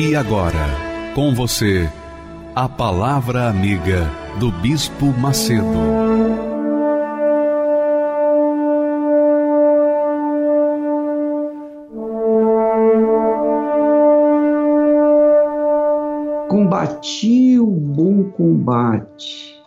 E agora, com você, a Palavra Amiga do Bispo Macedo. Combati o bom combate,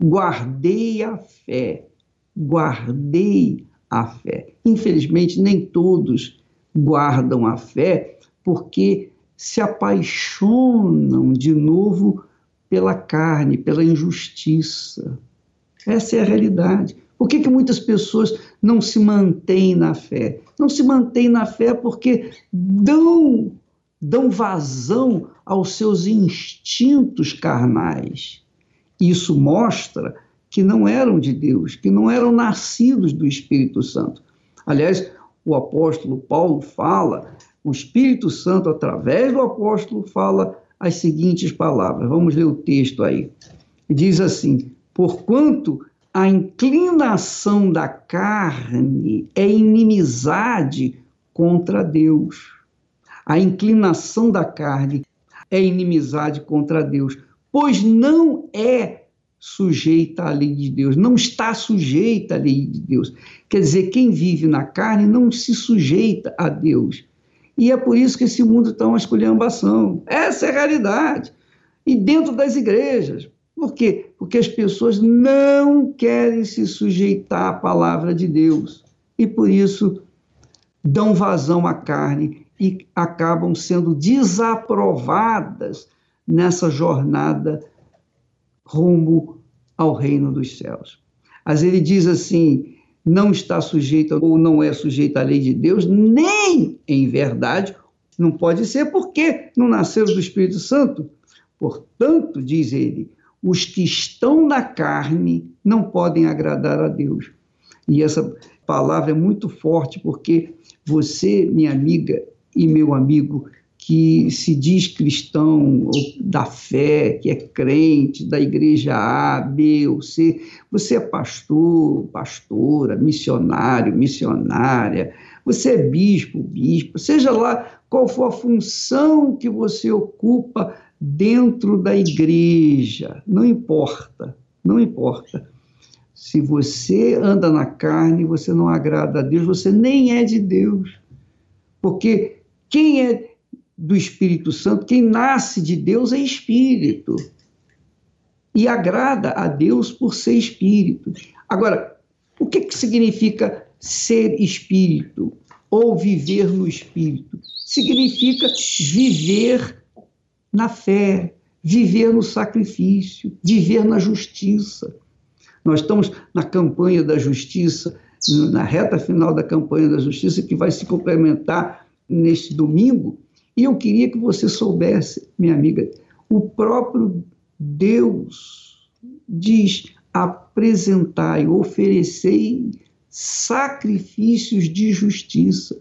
guardei a fé, guardei a fé. Infelizmente, nem todos guardam a fé porque se apaixonam de novo pela carne, pela injustiça. Essa é a realidade. Por que, que muitas pessoas não se mantêm na fé? Não se mantêm na fé porque dão, dão vazão aos seus instintos carnais. Isso mostra que não eram de Deus, que não eram nascidos do Espírito Santo. Aliás, o apóstolo Paulo fala o Espírito Santo, através do apóstolo, fala as seguintes palavras. Vamos ler o texto aí. Diz assim: Porquanto a inclinação da carne é inimizade contra Deus. A inclinação da carne é inimizade contra Deus, pois não é sujeita à lei de Deus, não está sujeita à lei de Deus. Quer dizer, quem vive na carne não se sujeita a Deus. E é por isso que esse mundo está uma esculhambação. Essa é a realidade. E dentro das igrejas. Por quê? Porque as pessoas não querem se sujeitar à palavra de Deus. E por isso dão vazão à carne e acabam sendo desaprovadas nessa jornada rumo ao reino dos céus. Mas ele diz assim: não está sujeita ou não é sujeita à lei de Deus, nem em verdade, não pode ser porque não nasceram do Espírito Santo. Portanto, diz ele, os que estão na carne não podem agradar a Deus. E essa palavra é muito forte porque você, minha amiga e meu amigo, que se diz cristão da fé, que é crente da igreja A, B ou C, você é pastor, pastora, missionário, missionária, você é bispo, bispo, seja lá qual for a função que você ocupa dentro da igreja, não importa, não importa. Se você anda na carne, você não agrada a Deus, você nem é de Deus. Porque quem é do Espírito Santo, quem nasce de Deus é espírito. E agrada a Deus por ser espírito. Agora, o que, que significa ser espírito ou viver no espírito? Significa viver na fé, viver no sacrifício, viver na justiça. Nós estamos na campanha da justiça, na reta final da campanha da justiça, que vai se complementar neste domingo, e eu queria que você soubesse, minha amiga, o próprio Deus diz: apresentai, oferecei sacrifícios de justiça.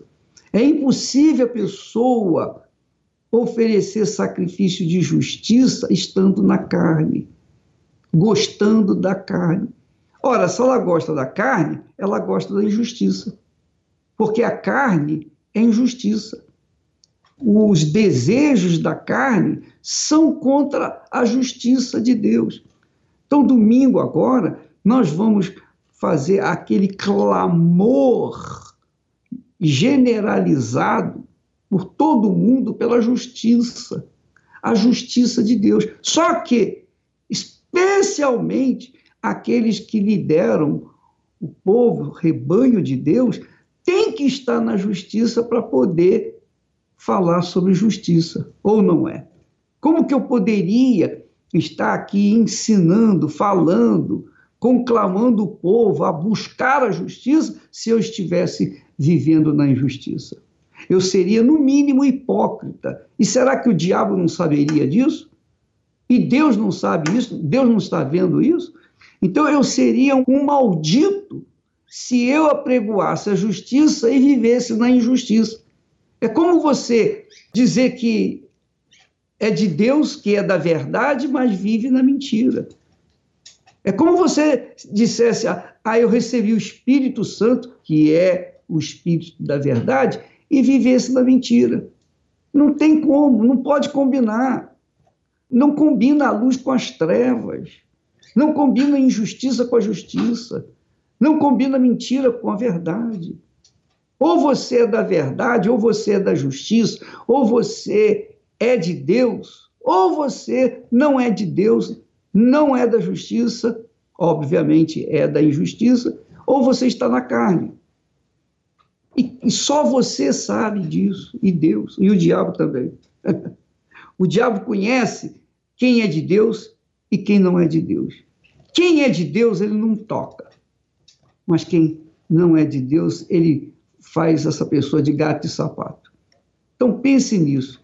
É impossível a pessoa oferecer sacrifício de justiça estando na carne, gostando da carne. Ora, se ela gosta da carne, ela gosta da injustiça. Porque a carne é injustiça os desejos da carne são contra a justiça de Deus. Então, domingo agora, nós vamos fazer aquele clamor generalizado por todo mundo pela justiça, a justiça de Deus. Só que, especialmente aqueles que lideram o povo, o rebanho de Deus, têm que estar na justiça para poder falar sobre justiça, ou não é? Como que eu poderia estar aqui ensinando, falando, conclamando o povo a buscar a justiça se eu estivesse vivendo na injustiça? Eu seria, no mínimo, hipócrita. E será que o diabo não saberia disso? E Deus não sabe isso? Deus não está vendo isso? Então eu seria um maldito se eu apregoasse a justiça e vivesse na injustiça. É como você dizer que é de Deus, que é da verdade, mas vive na mentira. É como você dissesse, ah, eu recebi o Espírito Santo, que é o Espírito da verdade, e vivesse na mentira. Não tem como, não pode combinar. Não combina a luz com as trevas. Não combina a injustiça com a justiça. Não combina a mentira com a verdade. Ou você é da verdade, ou você é da justiça, ou você é de Deus, ou você não é de Deus, não é da justiça, obviamente é da injustiça, ou você está na carne. E, e só você sabe disso, e Deus, e o diabo também. o diabo conhece quem é de Deus e quem não é de Deus. Quem é de Deus, ele não toca. Mas quem não é de Deus, ele faz essa pessoa de gato e sapato. Então pense nisso.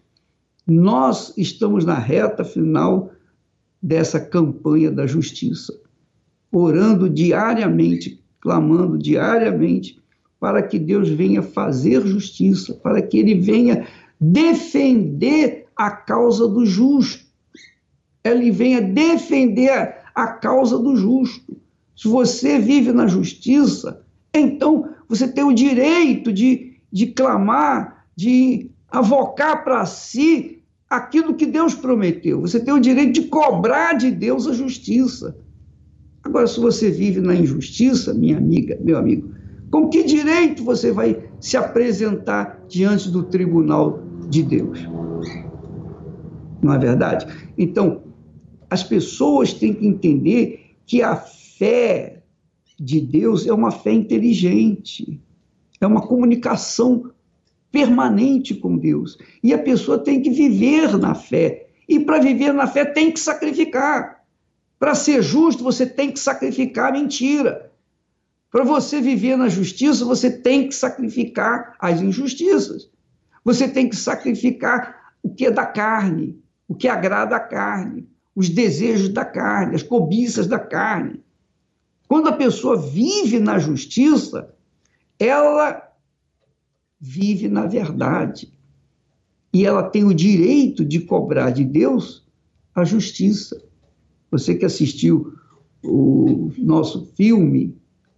Nós estamos na reta final dessa campanha da justiça, orando diariamente, clamando diariamente para que Deus venha fazer justiça, para que ele venha defender a causa do justo. Ele venha defender a causa do justo. Se você vive na justiça, então você tem o direito de, de clamar, de avocar para si aquilo que Deus prometeu. Você tem o direito de cobrar de Deus a justiça. Agora, se você vive na injustiça, minha amiga, meu amigo, com que direito você vai se apresentar diante do tribunal de Deus? Não é verdade? Então, as pessoas têm que entender que a fé de Deus é uma fé inteligente, é uma comunicação permanente com Deus. E a pessoa tem que viver na fé. E para viver na fé tem que sacrificar. Para ser justo, você tem que sacrificar a mentira. Para você viver na justiça, você tem que sacrificar as injustiças. Você tem que sacrificar o que é da carne, o que agrada a carne, os desejos da carne, as cobiças da carne. Quando a pessoa vive na justiça, ela vive na verdade. E ela tem o direito de cobrar de Deus a justiça. Você que assistiu o nosso filme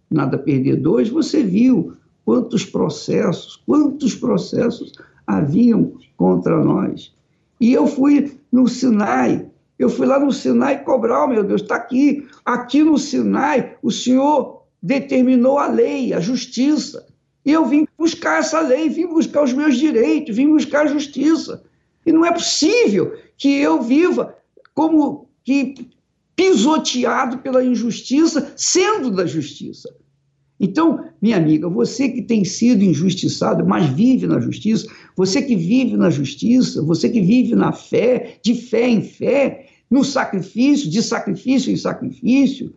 Nada Perder Dois, você viu quantos processos, quantos processos haviam contra nós. E eu fui no Sinai, eu fui lá no Sinai cobrar, oh, meu Deus, está aqui. Aqui no Sinai, o Senhor determinou a lei, a justiça. E eu vim buscar essa lei, vim buscar os meus direitos, vim buscar a justiça. E não é possível que eu viva como que pisoteado pela injustiça, sendo da justiça. Então, minha amiga, você que tem sido injustiçado, mas vive na justiça, você que vive na justiça, você que vive na fé, de fé em fé, no sacrifício, de sacrifício em sacrifício,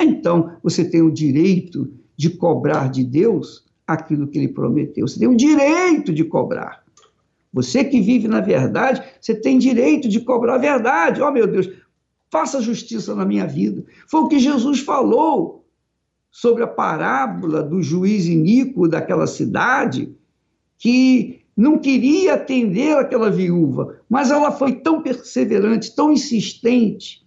então você tem o direito de cobrar de Deus aquilo que ele prometeu. Você tem o direito de cobrar. Você que vive na verdade, você tem direito de cobrar a verdade. Oh, meu Deus, faça justiça na minha vida. Foi o que Jesus falou sobre a parábola do juiz iníquo daquela cidade, que não queria atender aquela viúva, mas ela foi tão perseverante, tão insistente,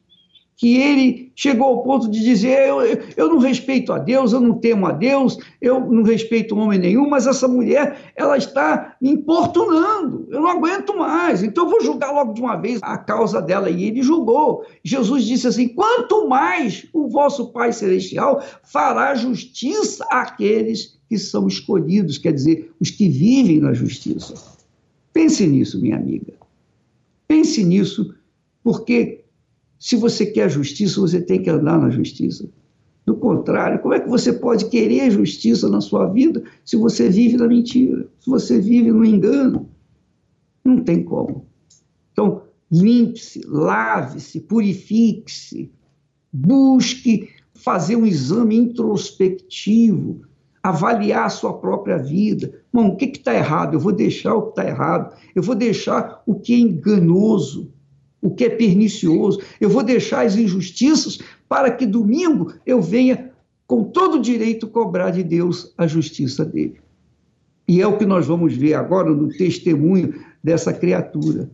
que ele chegou ao ponto de dizer: eu, eu não respeito a Deus, eu não temo a Deus, eu não respeito homem nenhum, mas essa mulher, ela está me importunando, eu não aguento mais, então eu vou julgar logo de uma vez a causa dela. E ele julgou. Jesus disse assim: quanto mais o vosso Pai Celestial fará justiça àqueles que são escolhidos, quer dizer, os que vivem na justiça. Pense nisso, minha amiga. Pense nisso, porque se você quer justiça, você tem que andar na justiça. Do contrário, como é que você pode querer justiça na sua vida se você vive na mentira, se você vive no engano? Não tem como. Então, limpe-se, lave-se, purifique-se, busque fazer um exame introspectivo, avaliar a sua própria vida. Bom, o que está errado? Eu vou deixar o que está errado, eu vou deixar o que é enganoso, o que é pernicioso, eu vou deixar as injustiças para que domingo eu venha com todo o direito cobrar de Deus a justiça dele. E é o que nós vamos ver agora no testemunho dessa criatura,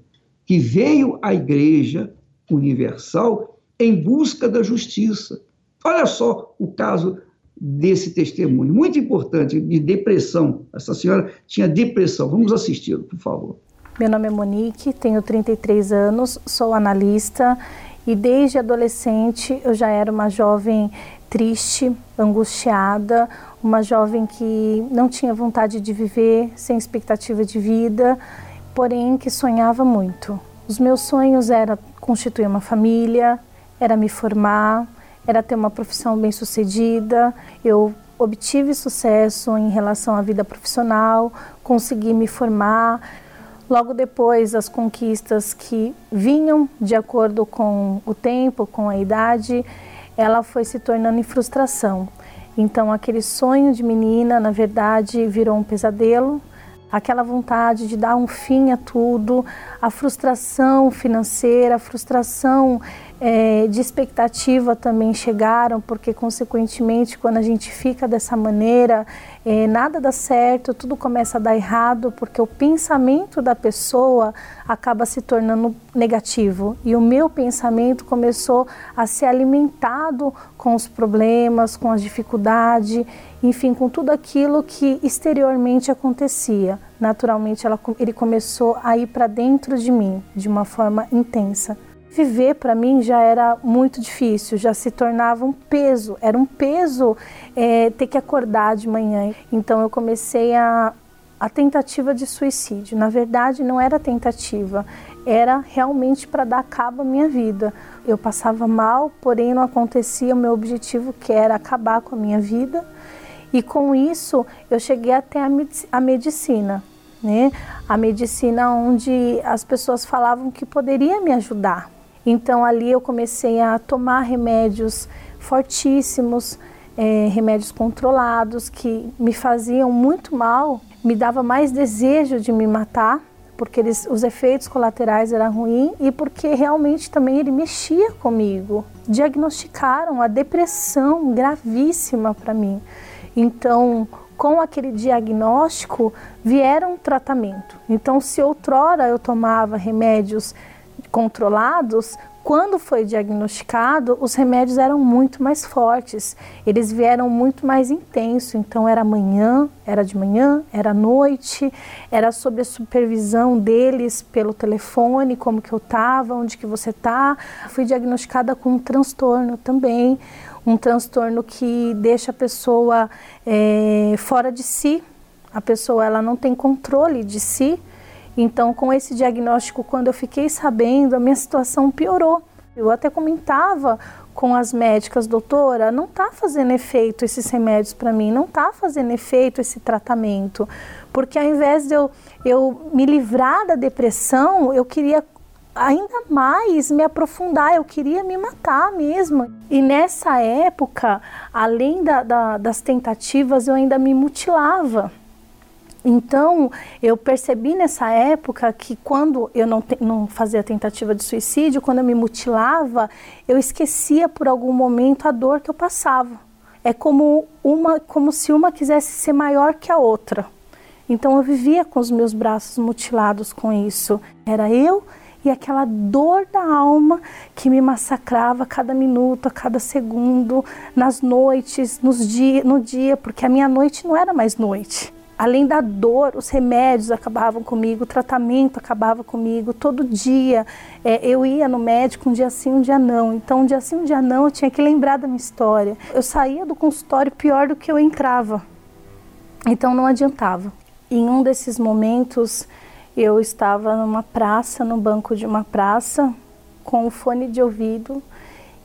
que veio à igreja universal em busca da justiça. Olha só o caso desse testemunho, muito importante, de depressão. Essa senhora tinha depressão. Vamos assisti-lo, por favor. Meu nome é Monique, tenho 33 anos, sou analista e desde adolescente eu já era uma jovem triste, angustiada, uma jovem que não tinha vontade de viver, sem expectativa de vida, porém que sonhava muito. Os meus sonhos era constituir uma família, era me formar, era ter uma profissão bem-sucedida. Eu obtive sucesso em relação à vida profissional, consegui me formar. Logo depois, as conquistas que vinham de acordo com o tempo, com a idade, ela foi se tornando em frustração. Então, aquele sonho de menina, na verdade, virou um pesadelo aquela vontade de dar um fim a tudo, a frustração financeira, a frustração é, de expectativa também chegaram, porque consequentemente quando a gente fica dessa maneira, é, nada dá certo, tudo começa a dar errado, porque o pensamento da pessoa acaba se tornando negativo e o meu pensamento começou a ser alimentado com os problemas, com as dificuldades, enfim, com tudo aquilo que exteriormente acontecia. Naturalmente, ela, ele começou a ir para dentro de mim de uma forma intensa viver para mim já era muito difícil, já se tornava um peso, era um peso é, ter que acordar de manhã. Então eu comecei a, a tentativa de suicídio. Na verdade, não era tentativa, era realmente para dar cabo à minha vida. Eu passava mal, porém não acontecia o meu objetivo, que era acabar com a minha vida. E com isso, eu cheguei até a medicina. Né? A medicina onde as pessoas falavam que poderia me ajudar, então ali eu comecei a tomar remédios fortíssimos, é, remédios controlados que me faziam muito mal, me dava mais desejo de me matar, porque eles, os efeitos colaterais eram ruins e porque realmente também ele mexia comigo. Diagnosticaram a depressão gravíssima para mim. Então, com aquele diagnóstico, vieram um tratamento. Então, se outrora eu tomava remédios controlados, quando foi diagnosticado, os remédios eram muito mais fortes, eles vieram muito mais intenso. Então era manhã, era de manhã, era noite, era sob a supervisão deles pelo telefone, como que eu estava, onde que você está. Fui diagnosticada com um transtorno também, um transtorno que deixa a pessoa é, fora de si. A pessoa ela não tem controle de si então, com esse diagnóstico, quando eu fiquei sabendo, a minha situação piorou. Eu até comentava com as médicas, doutora, não está fazendo efeito esses remédios para mim, não está fazendo efeito esse tratamento, porque ao invés de eu, eu me livrar da depressão, eu queria ainda mais me aprofundar, eu queria me matar mesmo. E nessa época, além da, da, das tentativas, eu ainda me mutilava. Então, eu percebi nessa época que quando eu não, te, não fazia tentativa de suicídio, quando eu me mutilava, eu esquecia por algum momento a dor que eu passava. É como, uma, como se uma quisesse ser maior que a outra. Então, eu vivia com os meus braços mutilados com isso. Era eu e aquela dor da alma que me massacrava a cada minuto, a cada segundo, nas noites, nos dia, no dia, porque a minha noite não era mais noite além da dor, os remédios acabavam comigo, o tratamento acabava comigo. Todo dia é, eu ia no médico, um dia sim, um dia não. Então, um dia sim, um dia não, eu tinha que lembrar da minha história. Eu saía do consultório pior do que eu entrava. Então, não adiantava. Em um desses momentos, eu estava numa praça, no banco de uma praça, com o fone de ouvido.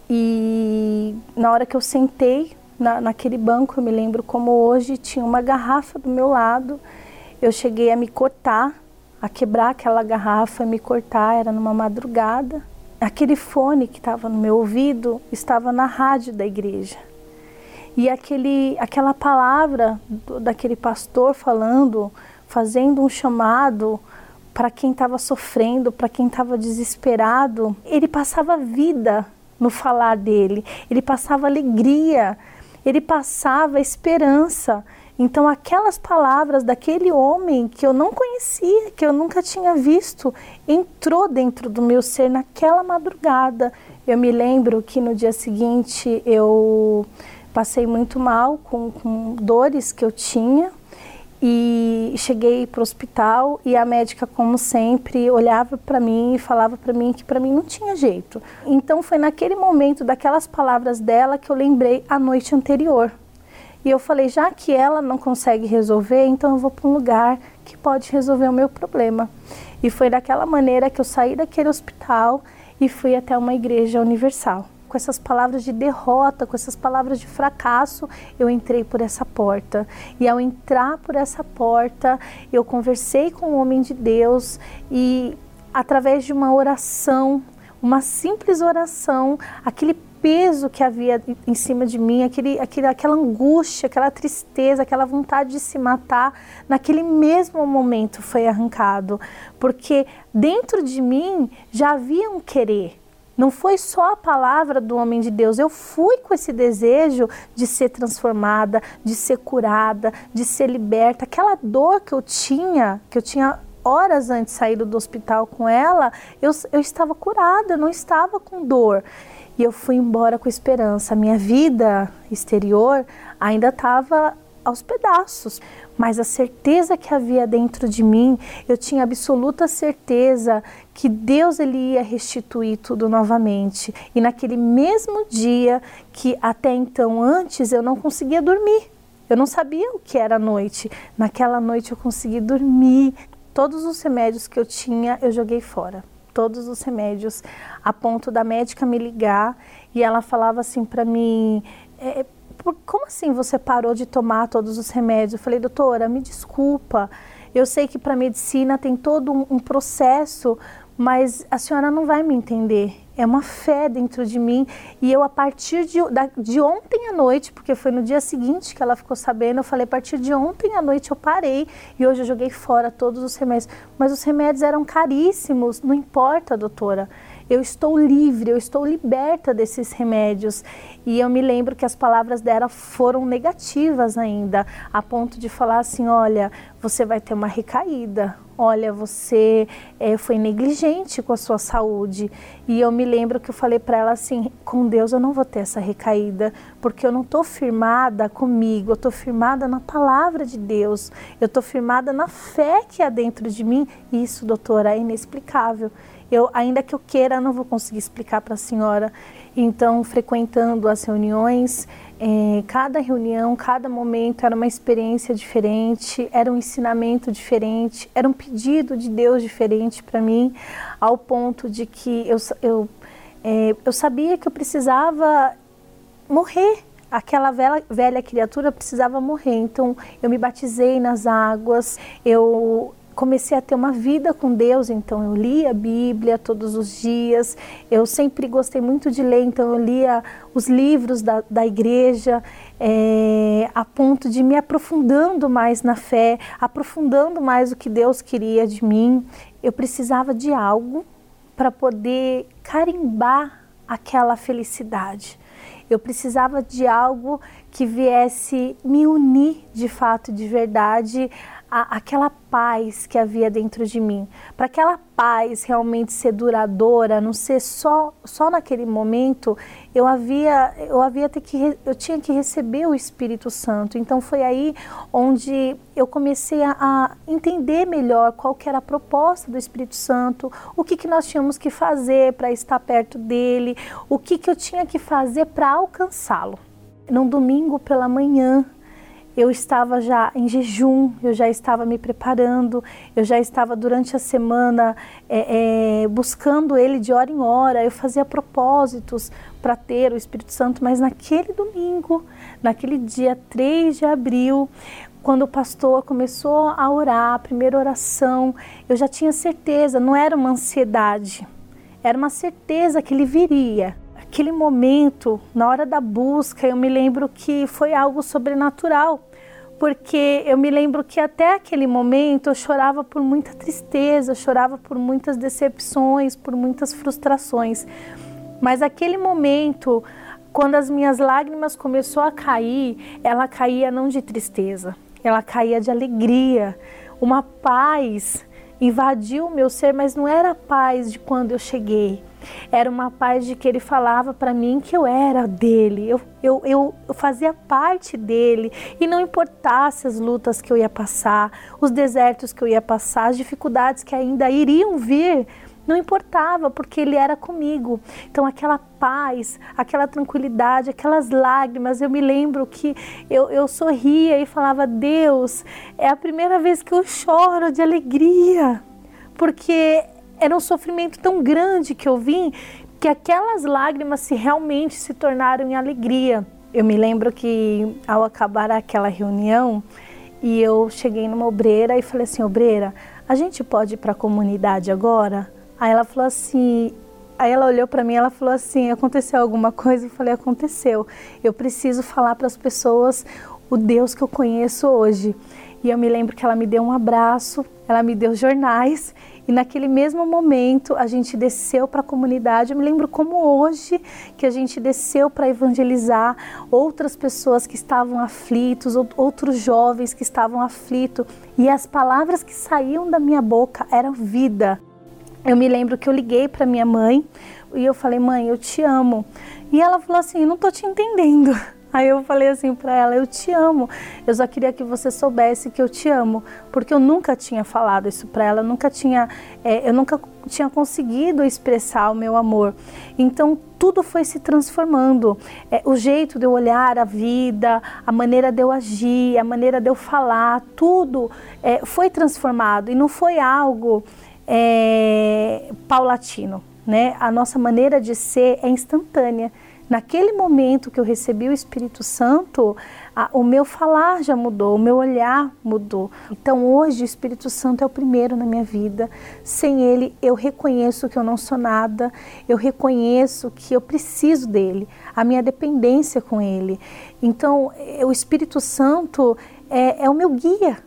E na hora que eu sentei na, naquele banco, eu me lembro como hoje, tinha uma garrafa do meu lado. Eu cheguei a me cortar, a quebrar aquela garrafa, me cortar, era numa madrugada. Aquele fone que estava no meu ouvido estava na rádio da igreja. E aquele, aquela palavra do, daquele pastor falando, fazendo um chamado para quem estava sofrendo, para quem estava desesperado, ele passava vida no falar dele, ele passava alegria, ele passava esperança. Então, aquelas palavras daquele homem que eu não conhecia, que eu nunca tinha visto, entrou dentro do meu ser naquela madrugada. Eu me lembro que no dia seguinte eu passei muito mal com, com dores que eu tinha e cheguei para o hospital e a médica, como sempre, olhava para mim e falava para mim que para mim não tinha jeito. Então foi naquele momento daquelas palavras dela que eu lembrei a noite anterior. E eu falei, já que ela não consegue resolver, então eu vou para um lugar que pode resolver o meu problema. E foi daquela maneira que eu saí daquele hospital e fui até uma igreja universal. Com essas palavras de derrota, com essas palavras de fracasso, eu entrei por essa porta. E ao entrar por essa porta, eu conversei com o homem de Deus e através de uma oração, uma simples oração, aquele peso que havia em cima de mim, aquele, aquele, aquela angústia, aquela tristeza, aquela vontade de se matar, naquele mesmo momento foi arrancado. Porque dentro de mim já havia um querer. Não foi só a palavra do homem de Deus, eu fui com esse desejo de ser transformada, de ser curada, de ser liberta. Aquela dor que eu tinha, que eu tinha horas antes sair do hospital com ela, eu, eu estava curada, eu não estava com dor e eu fui embora com esperança. A minha vida exterior ainda estava aos pedaços, mas a certeza que havia dentro de mim, eu tinha absoluta certeza que Deus ele ia restituir tudo novamente. E naquele mesmo dia que até então antes eu não conseguia dormir. Eu não sabia o que era noite. Naquela noite eu consegui dormir. Todos os remédios que eu tinha, eu joguei fora todos os remédios, a ponto da médica me ligar e ela falava assim para mim: é, como assim você parou de tomar todos os remédios? Eu falei, doutora, me desculpa. Eu sei que para medicina tem todo um, um processo, mas a senhora não vai me entender. É uma fé dentro de mim e eu a partir de, da, de ontem à noite, porque foi no dia seguinte que ela ficou sabendo, eu falei a partir de ontem à noite eu parei e hoje eu joguei fora todos os remédios. Mas os remédios eram caríssimos, não importa, doutora eu estou livre, eu estou liberta desses remédios. E eu me lembro que as palavras dela foram negativas ainda, a ponto de falar assim: olha, você vai ter uma recaída, olha, você é, foi negligente com a sua saúde. E eu me lembro que eu falei para ela assim: com Deus eu não vou ter essa recaída, porque eu não estou firmada comigo, eu estou firmada na palavra de Deus, eu estou firmada na fé que há dentro de mim. Isso, doutora, é inexplicável eu ainda que eu queira não vou conseguir explicar para a senhora. Então, frequentando as reuniões, eh, cada reunião, cada momento era uma experiência diferente, era um ensinamento diferente, era um pedido de Deus diferente para mim, ao ponto de que eu, eu, eh, eu sabia que eu precisava morrer aquela velha, velha, criatura precisava morrer. Então eu me batizei nas águas, eu comecei a ter uma vida com Deus, então eu lia a Bíblia todos os dias, eu sempre gostei muito de ler, então eu lia os livros da, da igreja, é, a ponto de me aprofundando mais na fé, aprofundando mais o que Deus queria de mim. Eu precisava de algo para poder carimbar aquela felicidade. Eu precisava de algo que viesse me unir de fato, de verdade, a, aquela paz que havia dentro de mim, para aquela paz realmente ser duradoura, não ser só só naquele momento, eu havia eu havia ter que eu tinha que receber o Espírito Santo. Então foi aí onde eu comecei a, a entender melhor qual que era a proposta do Espírito Santo, o que que nós tínhamos que fazer para estar perto dele, o que que eu tinha que fazer para alcançá-lo. Num domingo pela manhã, eu estava já em jejum, eu já estava me preparando, eu já estava durante a semana é, é, buscando Ele de hora em hora, eu fazia propósitos para ter o Espírito Santo, mas naquele domingo, naquele dia 3 de abril, quando o pastor começou a orar, a primeira oração, eu já tinha certeza, não era uma ansiedade, era uma certeza que ele viria. Aquele momento, na hora da busca, eu me lembro que foi algo sobrenatural porque eu me lembro que até aquele momento eu chorava por muita tristeza, chorava por muitas decepções, por muitas frustrações. Mas aquele momento, quando as minhas lágrimas começou a cair, ela caía não de tristeza, ela caía de alegria, uma paz invadiu o meu ser, mas não era a paz de quando eu cheguei. Era uma paz de que ele falava para mim que eu era dele, eu, eu, eu, eu, fazia parte dele e não importasse as lutas que eu ia passar, os desertos que eu ia passar, as dificuldades que ainda iriam vir, não importava, porque ele era comigo. Então, aquela paz, aquela tranquilidade, aquelas lágrimas, eu me lembro que eu, eu sorria e falava: Deus, é a primeira vez que eu choro de alegria, porque era um sofrimento tão grande que eu vim que aquelas lágrimas se realmente se tornaram em alegria. Eu me lembro que ao acabar aquela reunião, e eu cheguei numa obreira e falei assim: obreira, a gente pode ir para a comunidade agora? Aí ela falou assim, aí ela olhou para mim, ela falou assim, aconteceu alguma coisa? Eu falei, aconteceu. Eu preciso falar para as pessoas o Deus que eu conheço hoje. E eu me lembro que ela me deu um abraço, ela me deu jornais e naquele mesmo momento a gente desceu para a comunidade. Eu me lembro como hoje que a gente desceu para evangelizar outras pessoas que estavam aflitos, outros jovens que estavam aflitos. E as palavras que saíam da minha boca eram vida eu me lembro que eu liguei para minha mãe e eu falei, mãe, eu te amo. E ela falou assim, não tô te entendendo. Aí eu falei assim para ela, eu te amo. Eu só queria que você soubesse que eu te amo, porque eu nunca tinha falado isso para ela, eu nunca tinha, é, eu nunca tinha conseguido expressar o meu amor. Então tudo foi se transformando. É, o jeito de eu olhar a vida, a maneira de eu agir, a maneira de eu falar, tudo é, foi transformado e não foi algo é, paulatino, né? A nossa maneira de ser é instantânea. Naquele momento que eu recebi o Espírito Santo, a, o meu falar já mudou, o meu olhar mudou. Então hoje o Espírito Santo é o primeiro na minha vida. Sem ele, eu reconheço que eu não sou nada, eu reconheço que eu preciso dele, a minha dependência com ele. Então, o Espírito Santo é, é o meu guia,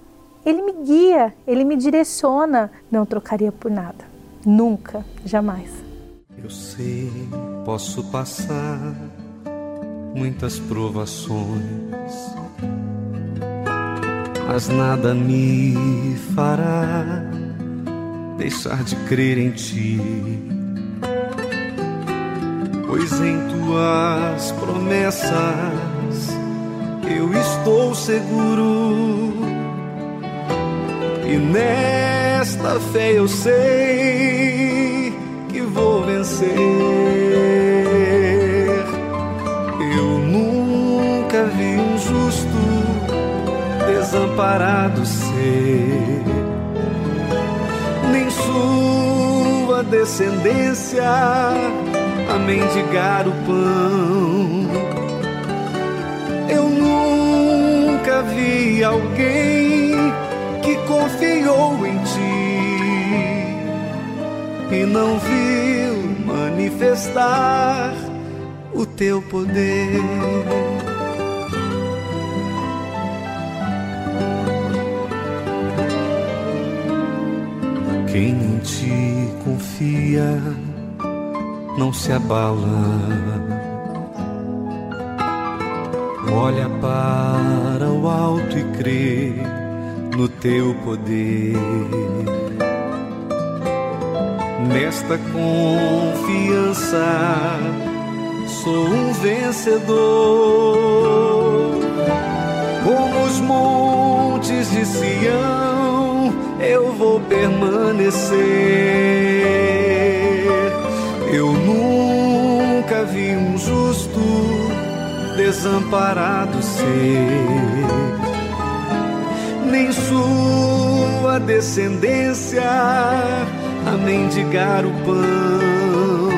ele me guia, ele me direciona. Não trocaria por nada. Nunca, jamais. Eu sei, posso passar muitas provações, mas nada me fará deixar de crer em ti. Pois em tuas promessas eu estou seguro e nesta fé eu sei que vou vencer. Eu nunca vi um justo desamparado ser, nem sua descendência a mendigar o pão. Eu nunca vi alguém que confiou em e não viu manifestar o teu poder. Quem em ti confia não se abala. Olha para o alto e crê no teu poder. Nesta confiança sou um vencedor. Como os montes de Sião, eu vou permanecer. Eu nunca vi um justo desamparado ser nem sua descendência a mendigar o pão.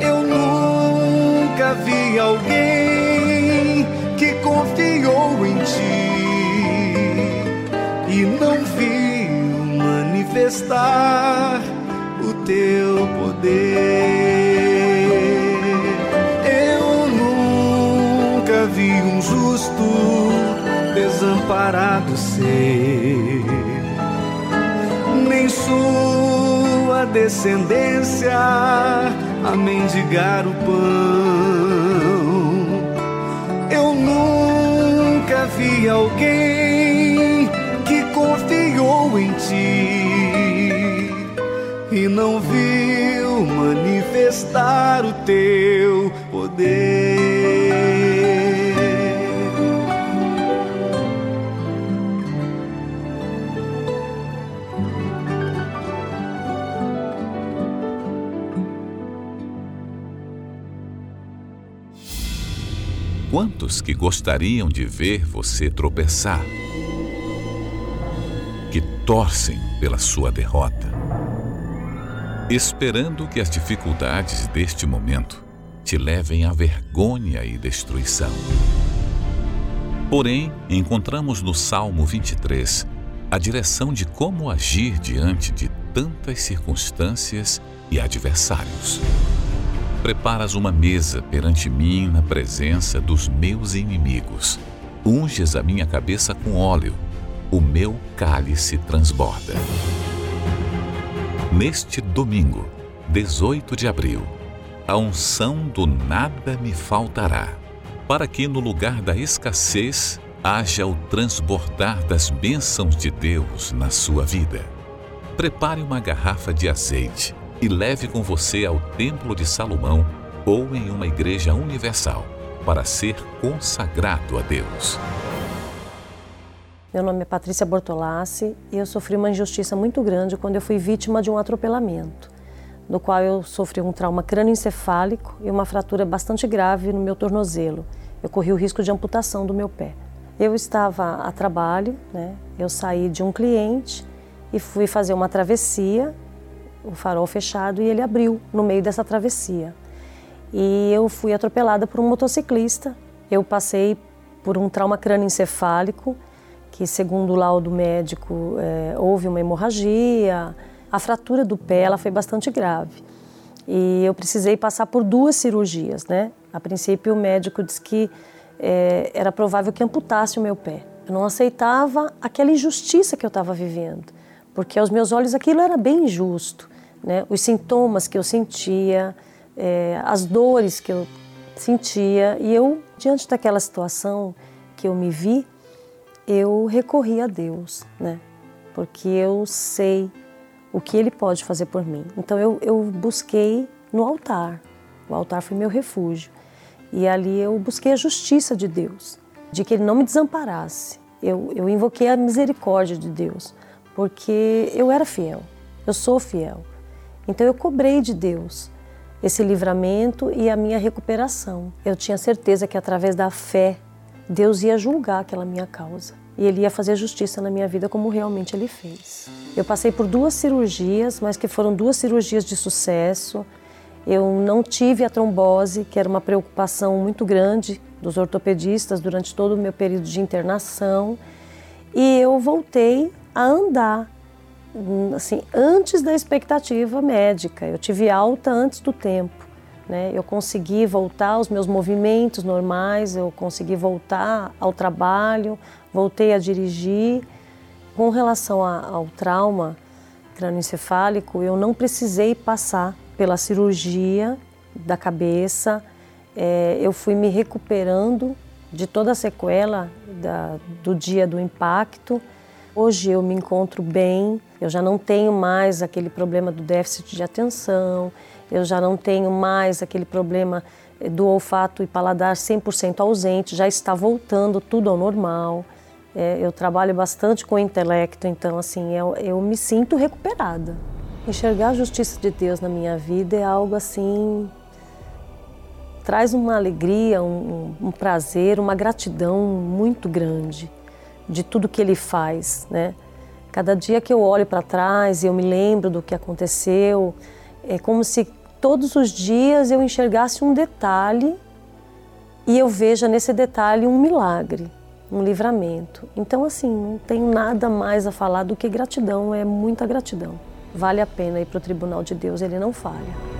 Eu nunca vi alguém que confiou em ti e não vi manifestar o teu poder. Eu nunca vi um justo desamparado ser sua descendência a mendigar o pão. Eu nunca vi alguém que confiou em ti e não viu manifestar o teu poder. Quantos que gostariam de ver você tropeçar? Que torcem pela sua derrota, esperando que as dificuldades deste momento te levem à vergonha e destruição. Porém, encontramos no Salmo 23 a direção de como agir diante de tantas circunstâncias e adversários. Preparas uma mesa perante mim na presença dos meus inimigos. Unges a minha cabeça com óleo. O meu cálice transborda. Neste domingo, 18 de abril, a unção do nada me faltará, para que no lugar da escassez haja o transbordar das bênçãos de Deus na sua vida. Prepare uma garrafa de azeite e leve com você ao Templo de Salomão ou em uma igreja universal para ser consagrado a Deus. Meu nome é Patrícia Bortolassi e eu sofri uma injustiça muito grande quando eu fui vítima de um atropelamento, no qual eu sofri um trauma crânioencefálico e uma fratura bastante grave no meu tornozelo. Eu corri o risco de amputação do meu pé. Eu estava a trabalho, né? eu saí de um cliente e fui fazer uma travessia o farol fechado e ele abriu no meio dessa travessia. E eu fui atropelada por um motociclista. Eu passei por um trauma crânioencefálico, que segundo o laudo médico é, houve uma hemorragia. A fratura do pé ela foi bastante grave. E eu precisei passar por duas cirurgias, né? A princípio o médico disse que é, era provável que amputasse o meu pé. Eu não aceitava aquela injustiça que eu estava vivendo, porque aos meus olhos aquilo era bem injusto né? os sintomas que eu sentia, é, as dores que eu sentia. E eu, diante daquela situação que eu me vi, eu recorri a Deus, né? porque eu sei o que Ele pode fazer por mim. Então eu, eu busquei no altar, o altar foi meu refúgio. E ali eu busquei a justiça de Deus, de que Ele não me desamparasse. Eu, eu invoquei a misericórdia de Deus, porque eu era fiel, eu sou fiel. Então eu cobrei de Deus esse livramento e a minha recuperação. Eu tinha certeza que através da fé Deus ia julgar aquela minha causa e ele ia fazer justiça na minha vida como realmente ele fez. Eu passei por duas cirurgias, mas que foram duas cirurgias de sucesso. Eu não tive a trombose, que era uma preocupação muito grande dos ortopedistas durante todo o meu período de internação, e eu voltei a andar assim, antes da expectativa médica. Eu tive alta antes do tempo. Né? Eu consegui voltar aos meus movimentos normais, eu consegui voltar ao trabalho, voltei a dirigir. Com relação a, ao trauma crânioencefálico, eu não precisei passar pela cirurgia da cabeça. É, eu fui me recuperando de toda a sequela da, do dia do impacto. Hoje eu me encontro bem, eu já não tenho mais aquele problema do déficit de atenção, eu já não tenho mais aquele problema eh, do olfato e paladar 100% ausente, já está voltando tudo ao normal. É, eu trabalho bastante com o intelecto, então assim, eu, eu me sinto recuperada. Enxergar a justiça de Deus na minha vida é algo assim traz uma alegria, um, um, prazer, uma gratidão muito grande de tudo que Ele faz, né? Cada dia que eu olho para trás e eu me lembro do que aconteceu, é como se todos os dias eu enxergasse um detalhe e eu veja nesse detalhe um milagre, um livramento. Então, assim, não tenho nada mais a falar do que gratidão, é muita gratidão. Vale a pena ir para o tribunal de Deus, ele não falha.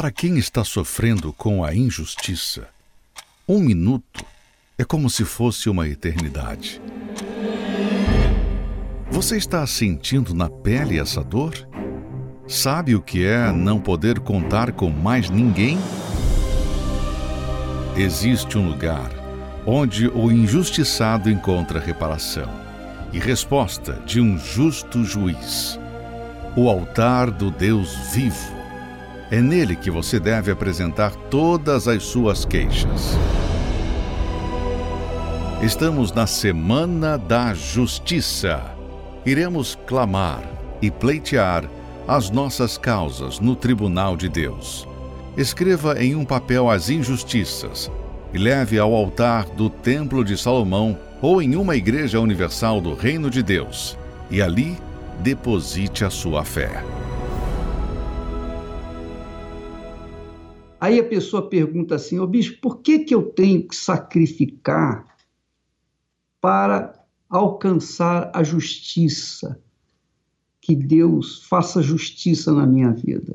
Para quem está sofrendo com a injustiça, um minuto é como se fosse uma eternidade. Você está sentindo na pele essa dor? Sabe o que é não poder contar com mais ninguém? Existe um lugar onde o injustiçado encontra reparação e resposta de um justo juiz. O altar do Deus vivo. É nele que você deve apresentar todas as suas queixas. Estamos na Semana da Justiça. Iremos clamar e pleitear as nossas causas no tribunal de Deus. Escreva em um papel as injustiças e leve ao altar do Templo de Salomão ou em uma igreja universal do Reino de Deus, e ali deposite a sua fé. Aí a pessoa pergunta assim: Ô oh, por que, que eu tenho que sacrificar para alcançar a justiça? Que Deus faça justiça na minha vida.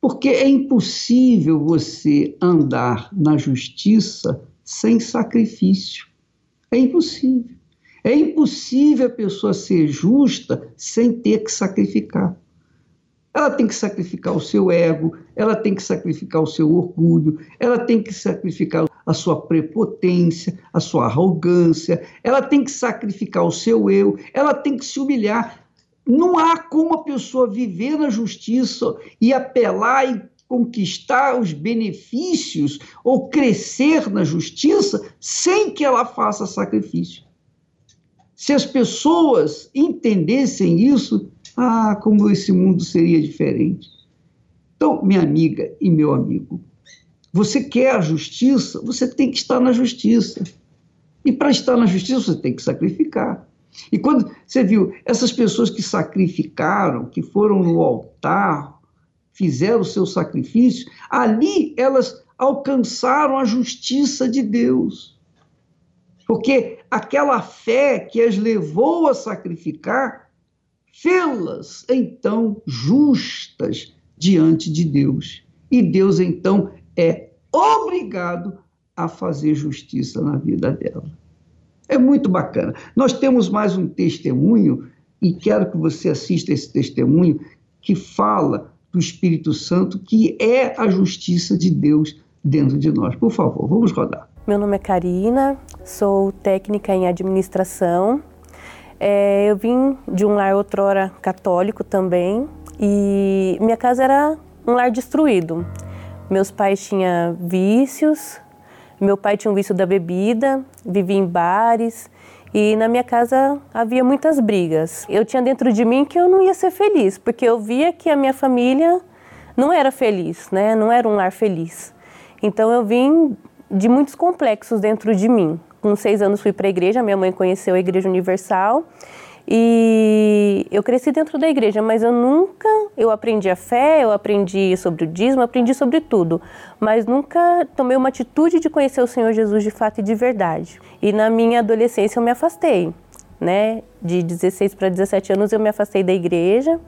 Porque é impossível você andar na justiça sem sacrifício. É impossível. É impossível a pessoa ser justa sem ter que sacrificar. Ela tem que sacrificar o seu ego, ela tem que sacrificar o seu orgulho, ela tem que sacrificar a sua prepotência, a sua arrogância, ela tem que sacrificar o seu eu, ela tem que se humilhar. Não há como a pessoa viver na justiça e apelar e conquistar os benefícios ou crescer na justiça sem que ela faça sacrifício. Se as pessoas entendessem isso, ah, como esse mundo seria diferente. Então, minha amiga e meu amigo, você quer a justiça, você tem que estar na justiça. E para estar na justiça, você tem que sacrificar. E quando você viu essas pessoas que sacrificaram, que foram no altar, fizeram o seu sacrifício, ali elas alcançaram a justiça de Deus. Porque aquela fé que as levou a sacrificar, fê-las então justas diante de Deus. E Deus então é obrigado a fazer justiça na vida dela. É muito bacana. Nós temos mais um testemunho, e quero que você assista esse testemunho, que fala do Espírito Santo, que é a justiça de Deus dentro de nós. Por favor, vamos rodar. Meu nome é Karina, sou técnica em administração. É, eu vim de um lar outrora católico também, e minha casa era um lar destruído. Meus pais tinham vícios, meu pai tinha um vício da bebida, vivia em bares e na minha casa havia muitas brigas. Eu tinha dentro de mim que eu não ia ser feliz, porque eu via que a minha família não era feliz, né? Não era um lar feliz. Então eu vim de muitos complexos dentro de mim. Com seis anos fui para a igreja, minha mãe conheceu a Igreja Universal e eu cresci dentro da igreja, mas eu nunca, eu aprendi a fé, eu aprendi sobre o dízimo, aprendi sobre tudo, mas nunca tomei uma atitude de conhecer o Senhor Jesus de fato e de verdade. E na minha adolescência eu me afastei, né? De 16 para 17 anos eu me afastei da igreja,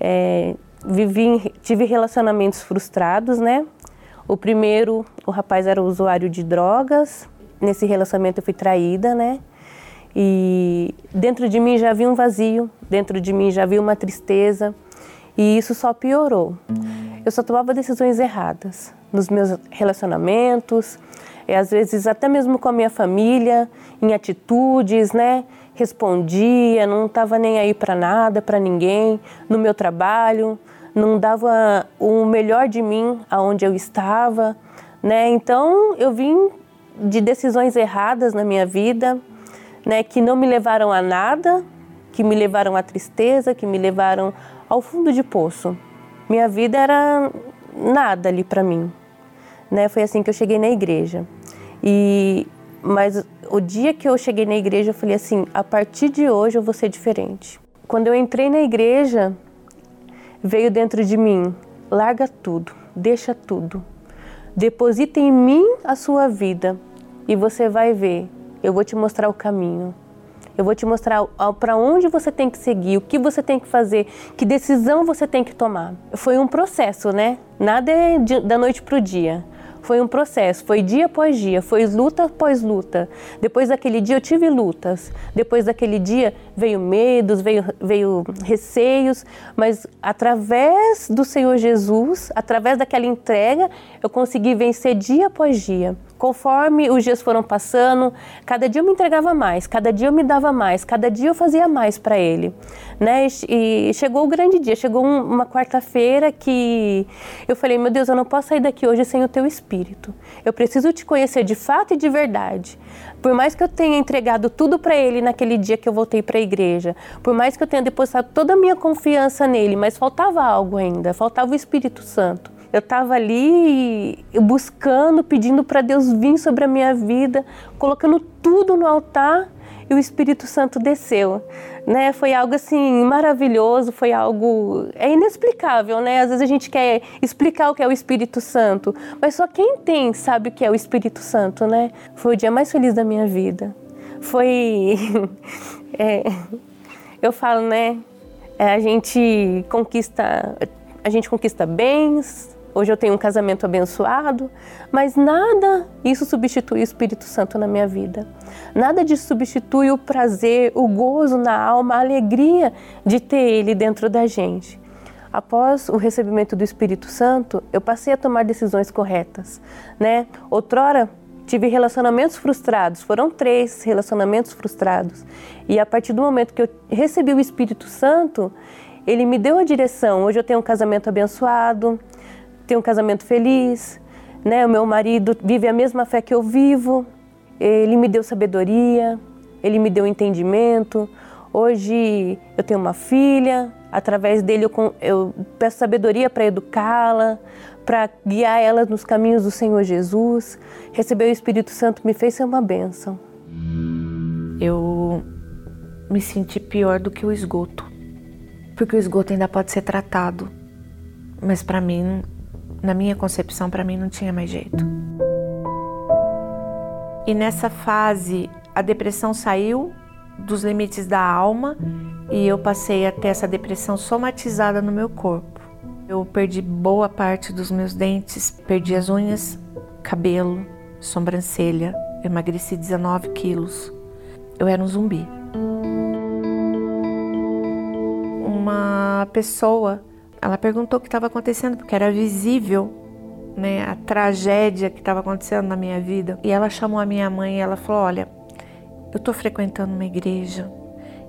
é, vivi, tive relacionamentos frustrados, né? O primeiro, o rapaz era usuário de drogas, nesse relacionamento eu fui traída, né? E dentro de mim já havia um vazio, dentro de mim já havia uma tristeza, e isso só piorou. Eu só tomava decisões erradas nos meus relacionamentos, e às vezes até mesmo com a minha família, em atitudes, né? Respondia, não estava nem aí para nada, para ninguém, no meu trabalho, não dava o melhor de mim aonde eu estava, né? Então eu vim de decisões erradas na minha vida, né, que não me levaram a nada, que me levaram à tristeza, que me levaram ao fundo de poço. Minha vida era nada ali para mim. Né? Foi assim que eu cheguei na igreja. E mas o dia que eu cheguei na igreja, eu falei assim: a partir de hoje eu vou ser diferente. Quando eu entrei na igreja, veio dentro de mim: larga tudo, deixa tudo, deposita em mim a sua vida e você vai ver eu vou te mostrar o caminho. Eu vou te mostrar para onde você tem que seguir, o que você tem que fazer, que decisão você tem que tomar. Foi um processo, né? Nada é de, da noite para o dia. Foi um processo, foi dia após dia, foi luta após luta. Depois daquele dia eu tive lutas. Depois daquele dia veio medos, veio, veio receios, mas através do Senhor Jesus, através daquela entrega, eu consegui vencer dia após dia. Conforme os dias foram passando, cada dia eu me entregava mais, cada dia eu me dava mais, cada dia eu fazia mais para Ele. Né? E chegou o grande dia, chegou uma quarta-feira que eu falei: Meu Deus, eu não posso sair daqui hoje sem o Teu Espírito. Eu preciso te conhecer de fato e de verdade. Por mais que eu tenha entregado tudo para Ele naquele dia que eu voltei para a igreja, por mais que eu tenha depositado toda a minha confiança nele, mas faltava algo ainda, faltava o Espírito Santo. Eu estava ali buscando, pedindo para Deus vir sobre a minha vida, colocando tudo no altar e o Espírito Santo desceu, né? Foi algo assim maravilhoso, foi algo é inexplicável, né? Às vezes a gente quer explicar o que é o Espírito Santo, mas só quem tem sabe o que é o Espírito Santo, né? Foi o dia mais feliz da minha vida. Foi, é, eu falo, né? É, a gente conquista, a gente conquista bens, Hoje eu tenho um casamento abençoado, mas nada isso substitui o Espírito Santo na minha vida. Nada disso substitui o prazer, o gozo na alma, a alegria de ter Ele dentro da gente. Após o recebimento do Espírito Santo, eu passei a tomar decisões corretas, né? Outrora tive relacionamentos frustrados, foram três relacionamentos frustrados. E a partir do momento que eu recebi o Espírito Santo, ele me deu a direção. Hoje eu tenho um casamento abençoado, tenho um casamento feliz, né? O meu marido vive a mesma fé que eu vivo. Ele me deu sabedoria, ele me deu entendimento. Hoje eu tenho uma filha, através dele eu, eu peço sabedoria para educá-la, para guiar ela nos caminhos do Senhor Jesus. Receber o Espírito Santo me fez ser uma bênção. Eu me senti pior do que o esgoto, porque o esgoto ainda pode ser tratado, mas para mim na minha concepção, para mim não tinha mais jeito. E nessa fase, a depressão saiu dos limites da alma e eu passei a ter essa depressão somatizada no meu corpo. Eu perdi boa parte dos meus dentes, perdi as unhas, cabelo, sobrancelha, emagreci 19 quilos. Eu era um zumbi. Uma pessoa ela perguntou o que estava acontecendo, porque era visível né, a tragédia que estava acontecendo na minha vida. E ela chamou a minha mãe e ela falou: Olha, eu estou frequentando uma igreja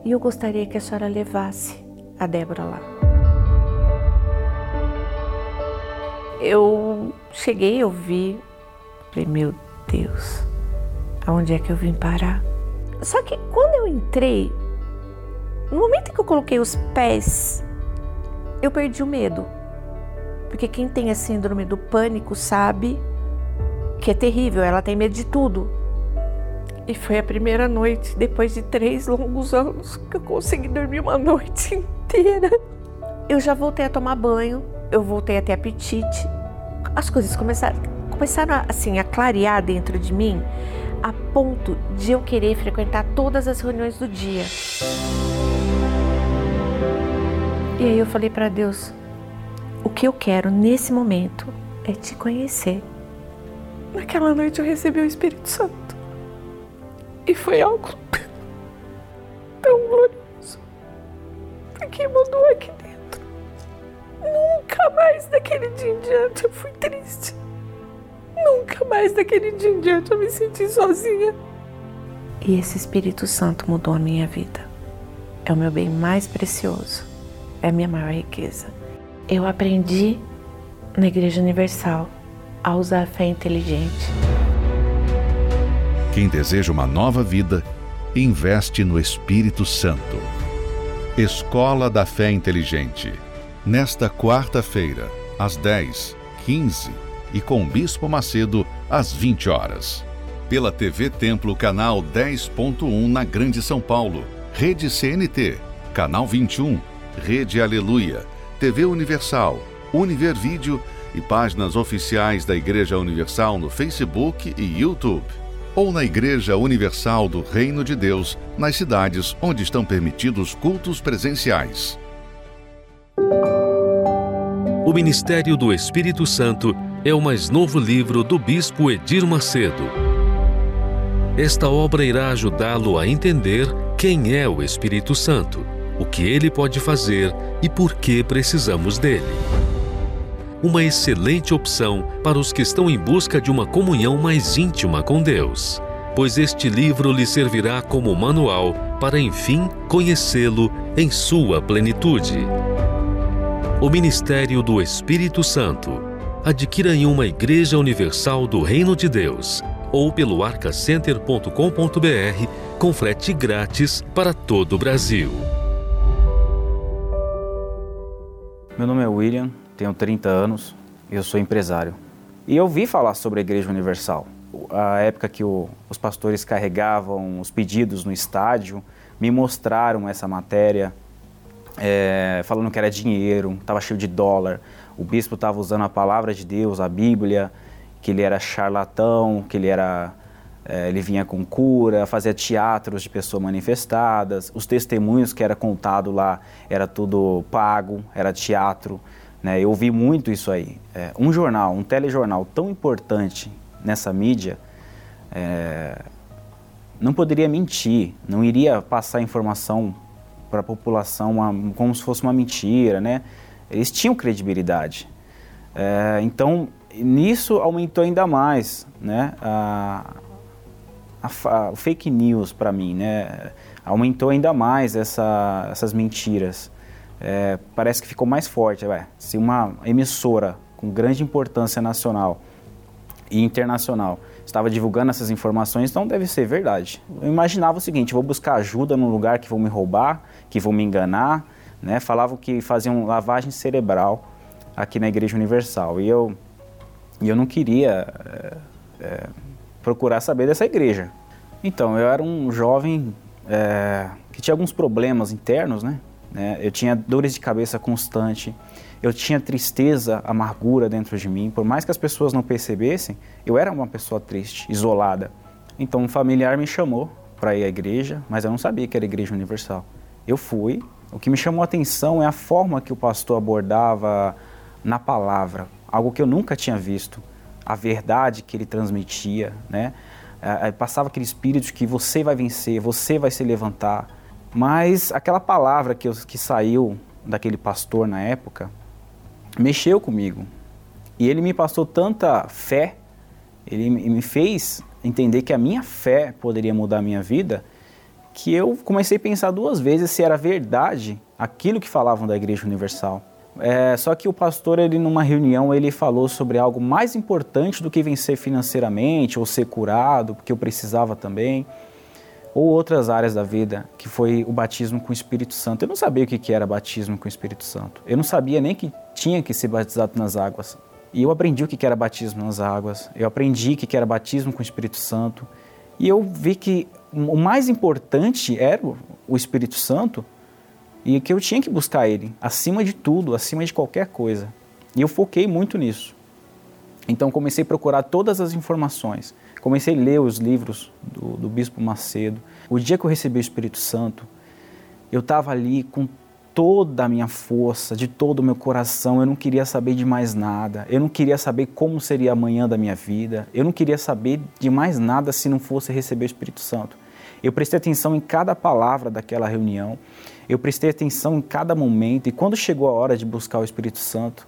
e eu gostaria que a senhora levasse a Débora lá. Eu cheguei, eu vi, falei: Meu Deus, aonde é que eu vim parar? Só que quando eu entrei, no momento que eu coloquei os pés eu perdi o medo. Porque quem tem a síndrome do pânico sabe que é terrível, ela tem medo de tudo. E foi a primeira noite, depois de três longos anos, que eu consegui dormir uma noite inteira. Eu já voltei a tomar banho, eu voltei a ter apetite. As coisas começaram, começaram assim, a clarear dentro de mim, a ponto de eu querer frequentar todas as reuniões do dia. E aí eu falei para Deus: o que eu quero nesse momento é te conhecer. Naquela noite eu recebi o Espírito Santo. E foi algo tão glorioso. Porque mudou aqui dentro. Nunca mais daquele dia em diante eu fui triste. Nunca mais daquele dia em diante eu me senti sozinha. E esse Espírito Santo mudou a minha vida. É o meu bem mais precioso é a minha maior riqueza. Eu aprendi na Igreja Universal a usar a fé inteligente. Quem deseja uma nova vida, investe no Espírito Santo. Escola da Fé Inteligente. Nesta quarta-feira, às 10, 15 e com Bispo Macedo, às 20 horas. Pela TV Templo, canal 10.1 na Grande São Paulo. Rede CNT, canal 21 Rede Aleluia, TV Universal, Univer Vídeo e páginas oficiais da Igreja Universal no Facebook e YouTube. ou na Igreja Universal do Reino de Deus, nas cidades onde estão permitidos cultos presenciais. O Ministério do Espírito Santo é o mais novo livro do Bispo Edir Macedo. Esta obra irá ajudá-lo a entender quem é o Espírito Santo, o que ele pode fazer e por que precisamos dele uma excelente opção para os que estão em busca de uma comunhão mais íntima com Deus, pois este livro lhe servirá como manual para, enfim, conhecê-lo em sua plenitude. O Ministério do Espírito Santo. Adquira em uma Igreja Universal do Reino de Deus ou pelo arcacenter.com.br com frete grátis para todo o Brasil. Meu nome é William, tenho 30 anos eu sou empresário. E eu ouvi falar sobre a Igreja Universal. A época que o, os pastores carregavam os pedidos no estádio, me mostraram essa matéria, é, falando que era dinheiro, estava cheio de dólar. O bispo estava usando a palavra de Deus, a Bíblia, que ele era charlatão, que ele era ele vinha com cura, fazia teatros de pessoas manifestadas, os testemunhos que era contado lá era tudo pago, era teatro. Né? Eu ouvi muito isso aí. É, um jornal, um telejornal tão importante nessa mídia, é, não poderia mentir, não iria passar informação para a população uma, como se fosse uma mentira, né? Eles tinham credibilidade. É, então, nisso aumentou ainda mais, né? A, a, fake news para mim, né? Aumentou ainda mais essa, essas mentiras é, parece que ficou mais forte. Ué, se uma emissora com grande importância nacional e internacional estava divulgando essas informações, então deve ser verdade. Eu imaginava o seguinte: vou buscar ajuda num lugar que vão me roubar, que vão me enganar. Né? Falavam que faziam lavagem cerebral aqui na Igreja Universal e eu, e eu não queria é, é, procurar saber dessa igreja. Então, eu era um jovem é, que tinha alguns problemas internos, né? Né? Eu tinha dores de cabeça constante, eu tinha tristeza, amargura dentro de mim. Por mais que as pessoas não percebessem, eu era uma pessoa triste, isolada. Então um familiar me chamou para ir à igreja, mas eu não sabia que era igreja universal. Eu fui. O que me chamou a atenção é a forma que o pastor abordava na palavra, algo que eu nunca tinha visto, a verdade que ele transmitia, né? Passava aquele espírito que você vai vencer, você vai se levantar, mas aquela palavra que, que saiu daquele pastor na época mexeu comigo. E ele me passou tanta fé, ele me fez entender que a minha fé poderia mudar a minha vida, que eu comecei a pensar duas vezes se era verdade aquilo que falavam da Igreja Universal. É, só que o pastor, ele numa reunião, ele falou sobre algo mais importante do que vencer financeiramente ou ser curado, porque eu precisava também ou outras áreas da vida, que foi o batismo com o Espírito Santo. Eu não sabia o que era batismo com o Espírito Santo. Eu não sabia nem que tinha que ser batizado nas águas. E eu aprendi o que era batismo nas águas. Eu aprendi o que era batismo com o Espírito Santo. E eu vi que o mais importante era o Espírito Santo e que eu tinha que buscar ele acima de tudo, acima de qualquer coisa. E eu foquei muito nisso. Então comecei a procurar todas as informações. Comecei a ler os livros do, do Bispo Macedo. O dia que eu recebi o Espírito Santo, eu estava ali com toda a minha força, de todo o meu coração. Eu não queria saber de mais nada. Eu não queria saber como seria amanhã da minha vida. Eu não queria saber de mais nada se não fosse receber o Espírito Santo. Eu prestei atenção em cada palavra daquela reunião. Eu prestei atenção em cada momento. E quando chegou a hora de buscar o Espírito Santo,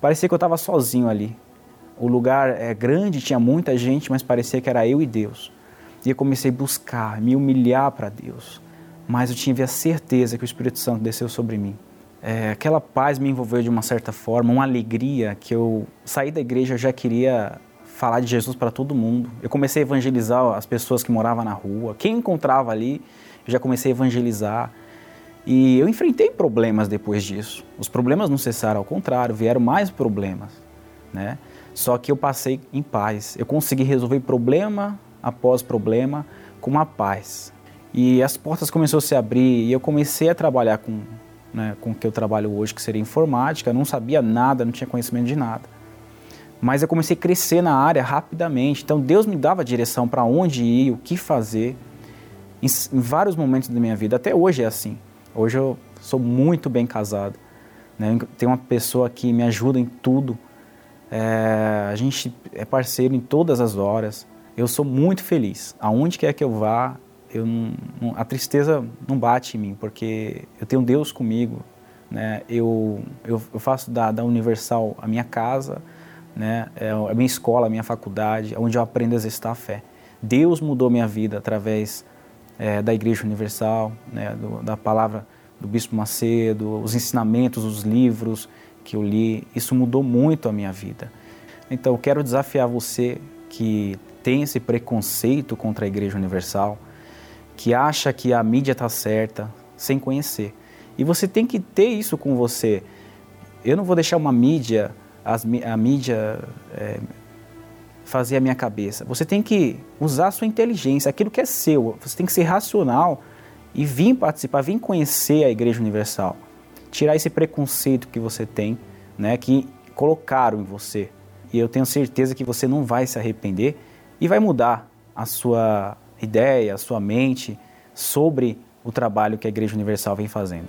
parecia que eu estava sozinho ali. O lugar é grande, tinha muita gente, mas parecia que era eu e Deus. E eu comecei a buscar, me humilhar para Deus. Mas eu tive a certeza que o Espírito Santo desceu sobre mim. É, aquela paz me envolveu de uma certa forma, uma alegria que eu saí da igreja eu já queria falar de Jesus para todo mundo. Eu comecei a evangelizar as pessoas que moravam na rua. Quem encontrava ali, eu já comecei a evangelizar. E eu enfrentei problemas depois disso. Os problemas não cessaram, ao contrário, vieram mais problemas, né? Só que eu passei em paz. Eu consegui resolver problema após problema com uma paz. E as portas começaram a se abrir e eu comecei a trabalhar com, né, com o que eu trabalho hoje, que seria informática. Eu não sabia nada, não tinha conhecimento de nada. Mas eu comecei a crescer na área rapidamente. Então Deus me dava direção para onde ir, o que fazer, em, em, vários momentos da minha vida. Até hoje é assim. Hoje eu sou muito bem casado. Né? Tenho uma pessoa que me ajuda em tudo. É, a gente é parceiro em todas as horas. Eu sou muito feliz. Aonde quer que eu vá, eu não, a tristeza não bate em mim, porque eu tenho Deus comigo. Né? Eu, eu, eu faço da, da, Universal a minha casa, né? é a minha escola, a minha faculdade, onde eu aprendo a exercitar a fé. Deus mudou minha vida através é, da Igreja Universal, né? Do, da palavra do Bispo Macedo, os ensinamentos, os livros que eu li. Isso mudou muito a minha vida. Então, eu quero desafiar você que tem esse preconceito contra a Igreja Universal, que acha que a mídia está certa, sem conhecer. E você tem que ter isso com você. Eu não vou deixar uma mídia, as, a mídia é, fazer a minha cabeça. Você tem que usar a sua inteligência, aquilo que é seu. Você tem que ser racional e vir participar, vir conhecer a Igreja Universal. Tirar esse preconceito que você tem, né, que colocaram em você. E eu tenho certeza que você não vai se arrepender e vai mudar a sua ideia, a sua mente sobre o trabalho que a Igreja Universal vem fazendo.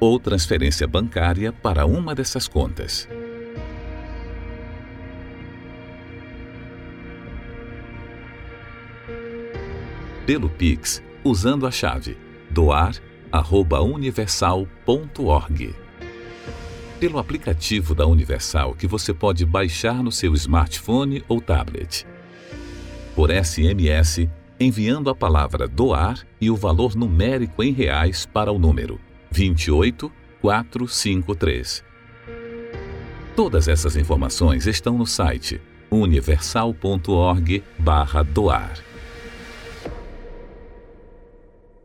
ou transferência bancária para uma dessas contas. Pelo Pix, usando a chave doar@universal.org pelo aplicativo da Universal que você pode baixar no seu smartphone ou tablet. Por SMS, enviando a palavra doar e o valor numérico em reais para o número 28453. Todas essas informações estão no site universal.org/doar.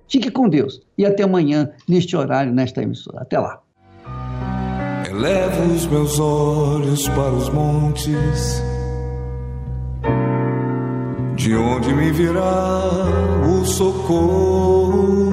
Fique com Deus e até amanhã, neste horário, nesta emissora. Até lá. Elevo os meus olhos para os montes, de onde me virá o socorro.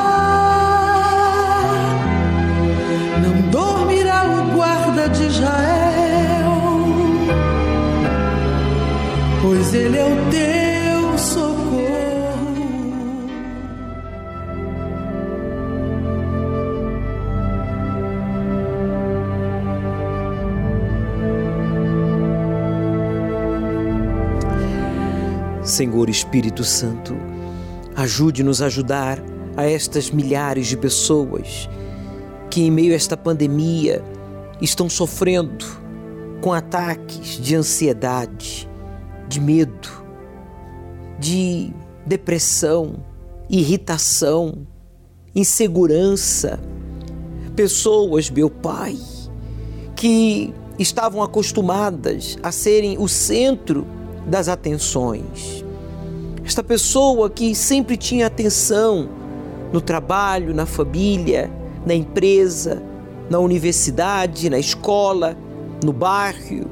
Ele é o teu socorro. Senhor Espírito Santo, ajude-nos a ajudar a estas milhares de pessoas que, em meio a esta pandemia, estão sofrendo com ataques de ansiedade, de medo, de depressão, irritação, insegurança. Pessoas, meu Pai, que estavam acostumadas a serem o centro das atenções. Esta pessoa que sempre tinha atenção no trabalho, na família, na empresa, na universidade, na escola, no bairro,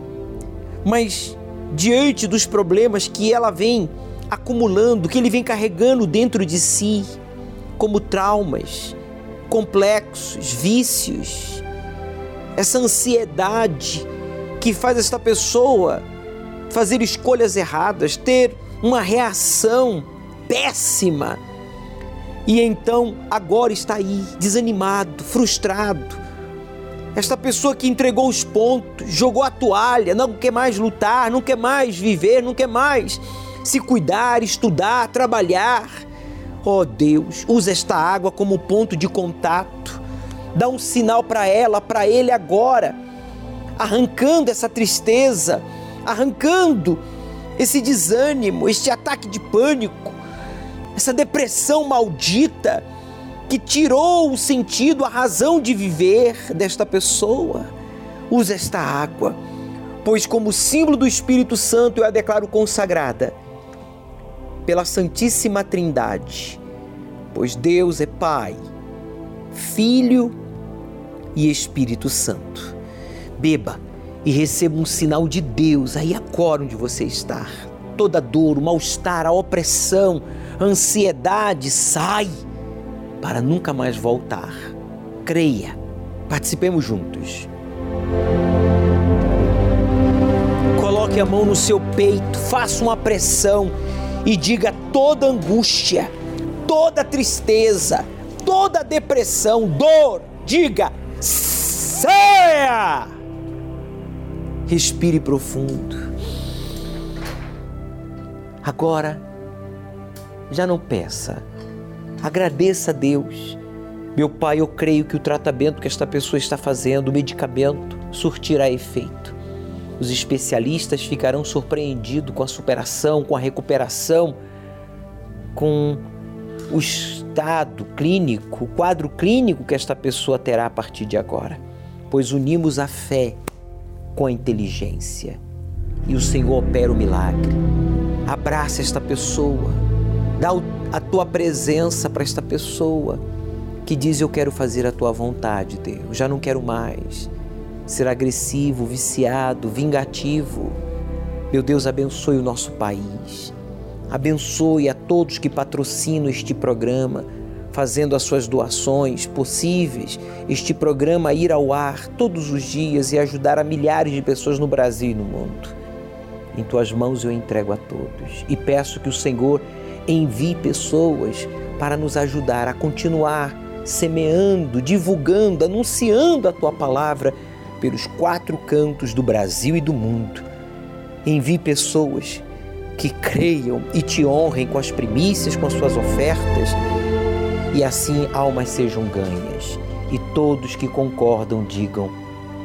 mas diante dos problemas que ela vem acumulando, que ele vem carregando dentro de si, como traumas, complexos, vícios, essa ansiedade que faz esta pessoa fazer escolhas erradas, ter uma reação péssima. E então agora está aí, desanimado, frustrado. Esta pessoa que entregou os pontos, jogou a toalha, não quer mais lutar, não quer mais viver, não quer mais se cuidar, estudar, trabalhar. Oh Deus, usa esta água como ponto de contato. Dá um sinal para ela, para ele agora, arrancando essa tristeza, arrancando esse desânimo, este ataque de pânico, essa depressão maldita que tirou o sentido, a razão de viver desta pessoa. Usa esta água, pois, como símbolo do Espírito Santo, eu a declaro consagrada pela Santíssima Trindade, pois Deus é Pai, Filho e Espírito Santo. Beba e receba um sinal de Deus aí agora onde você está. Toda dor, o mal-estar, a opressão, a ansiedade sai para nunca mais voltar. Creia. Participemos juntos. Coloque a mão no seu peito, faça uma pressão e diga toda angústia, toda tristeza, toda depressão, dor, diga: saia! Respire profundo. Agora, já não peça. Agradeça a Deus. Meu Pai, eu creio que o tratamento que esta pessoa está fazendo, o medicamento, surtirá efeito. Os especialistas ficarão surpreendidos com a superação, com a recuperação, com o estado clínico, o quadro clínico que esta pessoa terá a partir de agora. Pois unimos a fé com a inteligência. E o Senhor opera o milagre. Abraça esta pessoa, dá a tua presença para esta pessoa que diz: Eu quero fazer a tua vontade, Deus, já não quero mais ser agressivo, viciado, vingativo. Meu Deus, abençoe o nosso país, abençoe a todos que patrocinam este programa fazendo as suas doações possíveis, este programa ir ao ar todos os dias e ajudar a milhares de pessoas no Brasil e no mundo. Em tuas mãos eu entrego a todos e peço que o Senhor envie pessoas para nos ajudar a continuar semeando, divulgando, anunciando a tua palavra pelos quatro cantos do Brasil e do mundo. Envie pessoas que creiam e te honrem com as primícias, com as suas ofertas, e assim almas sejam ganhas. E todos que concordam digam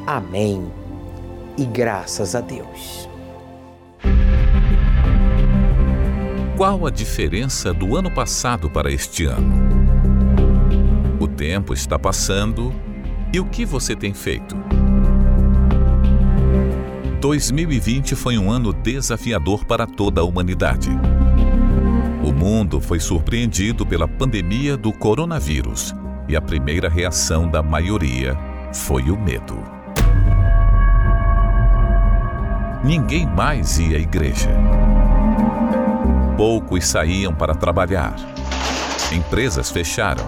amém e graças a Deus. Qual a diferença do ano passado para este ano? O tempo está passando e o que você tem feito? 2020 foi um ano desafiador para toda a humanidade. O mundo foi surpreendido pela pandemia do coronavírus e a primeira reação da maioria foi o medo. Ninguém mais ia à igreja. Poucos saíam para trabalhar. Empresas fecharam.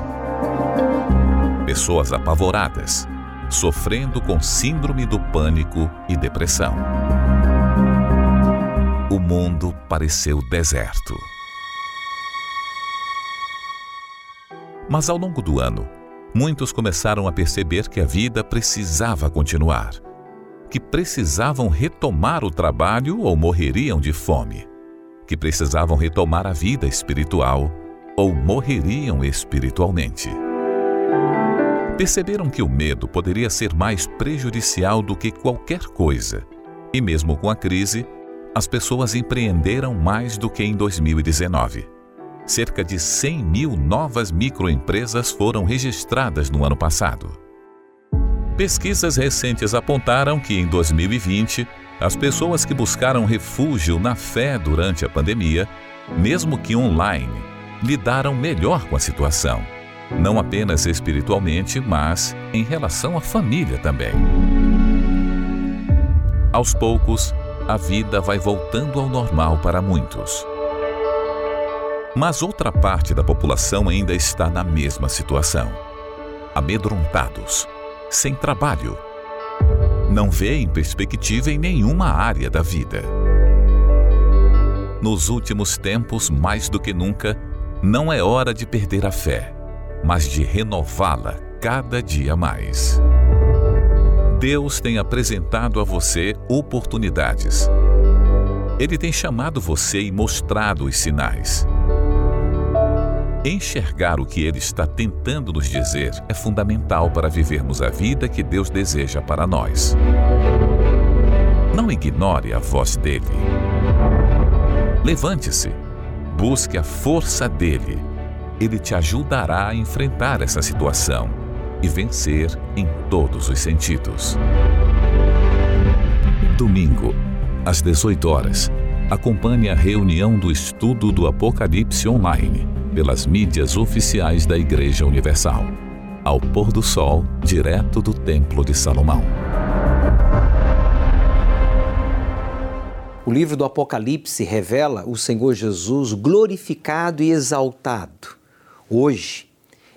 Pessoas apavoradas sofrendo com síndrome do pânico e depressão. O mundo pareceu deserto. Mas ao longo do ano, muitos começaram a perceber que a vida precisava continuar, que precisavam retomar o trabalho ou morreriam de fome, que precisavam retomar a vida espiritual ou morreriam espiritualmente perceberam que o medo poderia ser mais prejudicial do que qualquer coisa. E mesmo com a crise, as pessoas empreenderam mais do que em 2019. Cerca de 100 mil novas microempresas foram registradas no ano passado. Pesquisas recentes apontaram que em 2020, as pessoas que buscaram refúgio na fé durante a pandemia, mesmo que online, lidaram melhor com a situação não apenas espiritualmente, mas em relação à família também. Aos poucos, a vida vai voltando ao normal para muitos. Mas outra parte da população ainda está na mesma situação. Amedrontados, sem trabalho. Não vêem perspectiva em nenhuma área da vida. Nos últimos tempos, mais do que nunca, não é hora de perder a fé mas de renová-la cada dia mais. Deus tem apresentado a você oportunidades. Ele tem chamado você e mostrado os sinais. Enxergar o que ele está tentando nos dizer é fundamental para vivermos a vida que Deus deseja para nós. Não ignore a voz dele. Levante-se, busque a força dele ele te ajudará a enfrentar essa situação e vencer em todos os sentidos. Domingo, às 18 horas, acompanhe a reunião do estudo do Apocalipse online pelas mídias oficiais da Igreja Universal, ao pôr do sol, direto do Templo de Salomão. O livro do Apocalipse revela o Senhor Jesus glorificado e exaltado Hoje,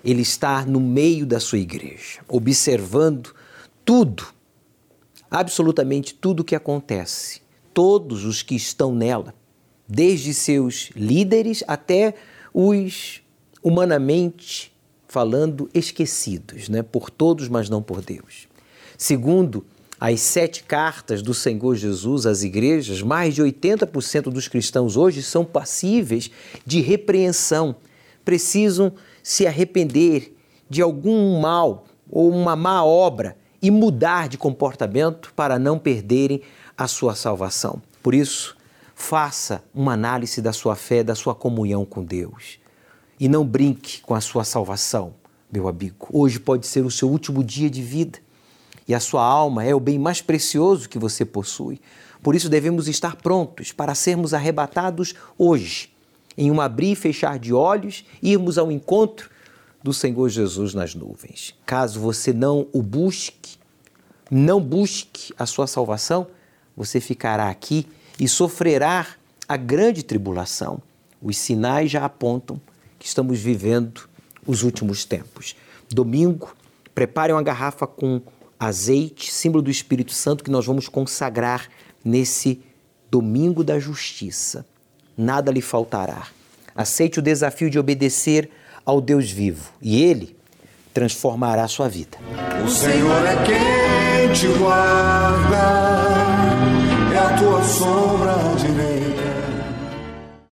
ele está no meio da sua igreja, observando tudo, absolutamente tudo o que acontece. Todos os que estão nela, desde seus líderes até os humanamente falando esquecidos, né? por todos, mas não por Deus. Segundo as sete cartas do Senhor Jesus às igrejas, mais de 80% dos cristãos hoje são passíveis de repreensão precisam se arrepender de algum mal ou uma má obra e mudar de comportamento para não perderem a sua salvação. Por isso, faça uma análise da sua fé, da sua comunhão com Deus. E não brinque com a sua salvação, meu amigo. Hoje pode ser o seu último dia de vida e a sua alma é o bem mais precioso que você possui. Por isso devemos estar prontos para sermos arrebatados hoje em um abrir e fechar de olhos, irmos ao encontro do Senhor Jesus nas nuvens. Caso você não o busque, não busque a sua salvação, você ficará aqui e sofrerá a grande tribulação. Os sinais já apontam que estamos vivendo os últimos tempos. Domingo, prepare uma garrafa com azeite, símbolo do Espírito Santo, que nós vamos consagrar nesse domingo da justiça nada lhe faltará. Aceite o desafio de obedecer ao Deus vivo e ele transformará a sua vida. O Senhor é quem te guarda, tua sombra direita.